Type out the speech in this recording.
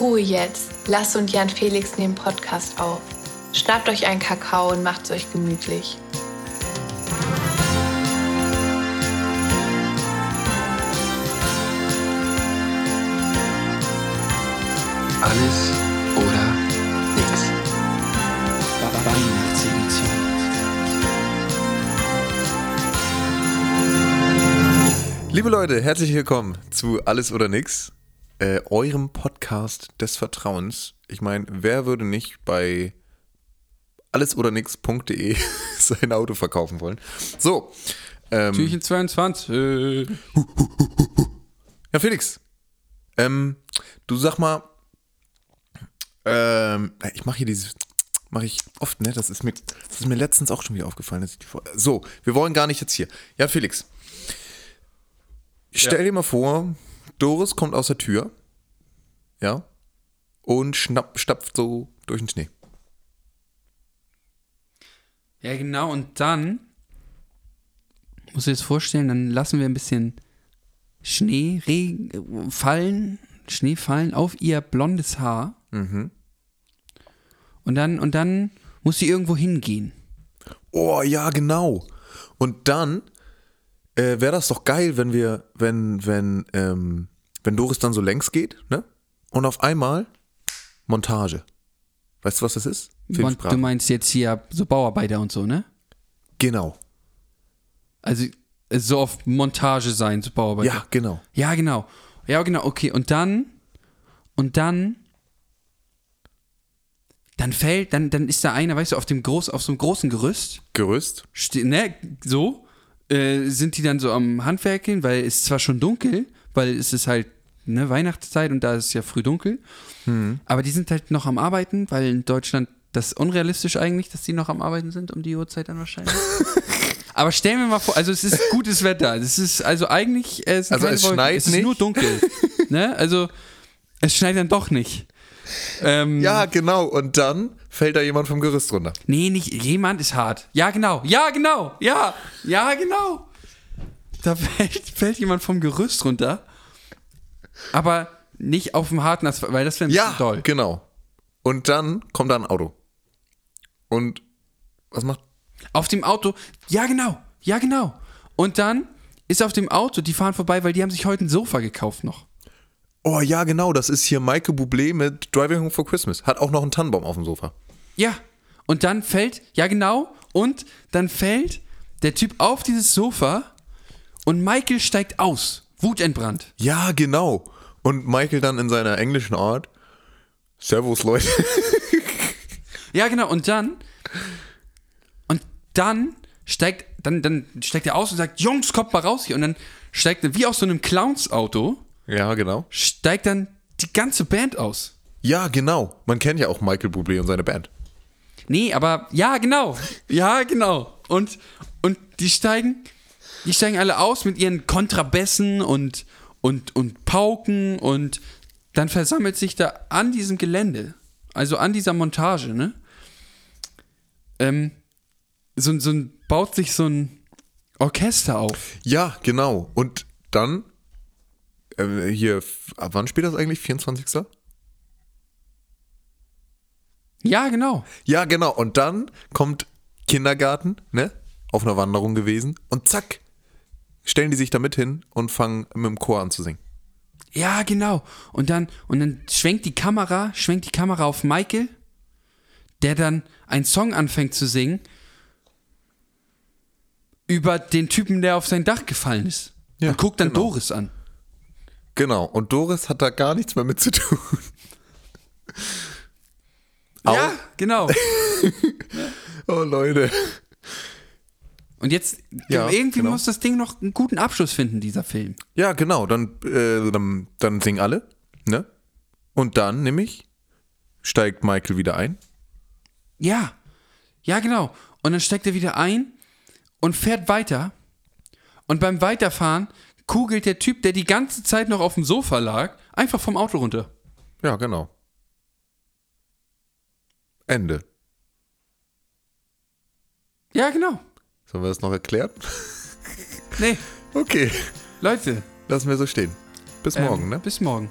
Ruhe jetzt. Lass und Jan Felix nehmen Podcast auf. Schnappt euch einen Kakao und macht's euch gemütlich. Alles oder nix. Weihnachtsedition. Liebe Leute, herzlich willkommen zu Alles oder Nix, äh, eurem Podcast des Vertrauens. Ich meine, wer würde nicht bei allesoder-nix.de sein Auto verkaufen wollen? So, ähm, Türchen 22. ja Felix, ähm, du sag mal, ähm, ich mache hier dieses, mache ich oft, ne? Das ist mir, das ist mir letztens auch schon wieder aufgefallen. So, wir wollen gar nicht jetzt hier. Ja, Felix, stell dir mal vor, Doris kommt aus der Tür, ja, und schnapp, stapft so durch den Schnee. Ja, genau. Und dann, du dir das vorstellen, dann lassen wir ein bisschen Schnee Regen, fallen, Schnee fallen auf ihr blondes Haar. Mhm. Und dann, und dann muss sie irgendwo hingehen. Oh, ja, genau. Und dann äh, wäre das doch geil, wenn wir, wenn, wenn, ähm, wenn Doris dann so längs geht, ne? Und auf einmal Montage. Weißt du, was das ist? Du meinst jetzt hier so Bauarbeiter und so, ne? Genau. Also äh, so auf Montage sein, so Bauarbeiter. Ja, genau. Ja, genau. Ja, genau, okay. Und dann, und dann, dann fällt, dann, dann ist da einer, weißt du, auf dem groß, auf so einem großen Gerüst, Gerüst. ste ne, so, äh, sind die dann so am Handwerkeln, weil es ist zwar schon dunkel, weil es ist halt, ne, Weihnachtszeit und da ist es ja früh dunkel, aber die sind halt noch am Arbeiten, weil in Deutschland das ist unrealistisch eigentlich, dass die noch am Arbeiten sind um die Uhrzeit dann wahrscheinlich. Aber stellen wir mal vor, also es ist gutes Wetter. Es ist also eigentlich äh, es Also es Wolken, schneit es ist nicht? nur dunkel. ne? Also es schneit dann doch nicht. Ähm, Ja, genau. Und dann fällt da jemand vom Gerüst runter. Nee, nicht jemand ist hart. Ja, genau. Ja, genau. Ja, ja, genau. Da fällt, fällt jemand vom Gerüst runter. Aber nicht auf dem harten Asphalt, weil das wäre ein Ja, bisschen doll. genau. Und dann kommt da ein Auto. Und was macht? Auf dem Auto, ja genau, ja genau. Und dann ist auf dem Auto, die fahren vorbei, weil die haben sich heute ein Sofa gekauft noch. Oh ja, genau. Das ist hier Michael Bublé mit Driving Home for Christmas. Hat auch noch einen Tannenbaum auf dem Sofa. Ja. Und dann fällt, ja genau, und dann fällt der Typ auf dieses Sofa und Michael steigt aus. Wutentbrannt. Ja, genau. Und Michael dann in seiner englischen Art. Servus, Leute. Ja, genau, und dann, und dann steigt, dann, dann steigt er aus und sagt, Jungs, kommt mal raus hier. Und dann steigt er, wie aus so einem Clowns-Auto, ja, genau. steigt dann die ganze Band aus. Ja, genau. Man kennt ja auch Michael Bublé und seine Band. Nee, aber ja, genau. Ja, genau. Und, und die steigen, die steigen alle aus mit ihren Kontrabässen und, und, und Pauken und dann versammelt sich da an diesem Gelände, also an dieser Montage, ne? Ähm, so, so ein, baut sich so ein Orchester auf. Ja, genau. Und dann, äh, hier, ab wann spielt das eigentlich? 24. Ja, genau. Ja, genau. Und dann kommt Kindergarten, ne? Auf einer Wanderung gewesen. Und zack, stellen die sich da mit hin und fangen mit dem Chor an zu singen. Ja, genau. Und dann, und dann schwenkt die Kamera, schwenkt die Kamera auf Michael, der dann einen Song anfängt zu singen über den Typen, der auf sein Dach gefallen ist. Ja, und guckt dann genau. Doris an. Genau. Und Doris hat da gar nichts mehr mit zu tun. Ja, genau. Oh, Leute. Und jetzt, Ja, irgendwie genau. muss das Ding noch einen guten Abschluss finden, dieser Film. Ja, genau. Dann, äh, dann, dann singen alle, ne? Und dann, nämlich, steigt Michael wieder ein. Ja, ja, genau. Und dann steigt er wieder ein und fährt weiter. Und beim Weiterfahren kugelt der Typ, der die ganze Zeit noch auf dem Sofa lag, einfach vom Auto runter. Ja, genau. Ende. Ja, genau. Sollen wir das noch erklären? Nee, Okay, Leute. lassen wir so stehen. Bis ähm, morgen, ne? Bis morgen.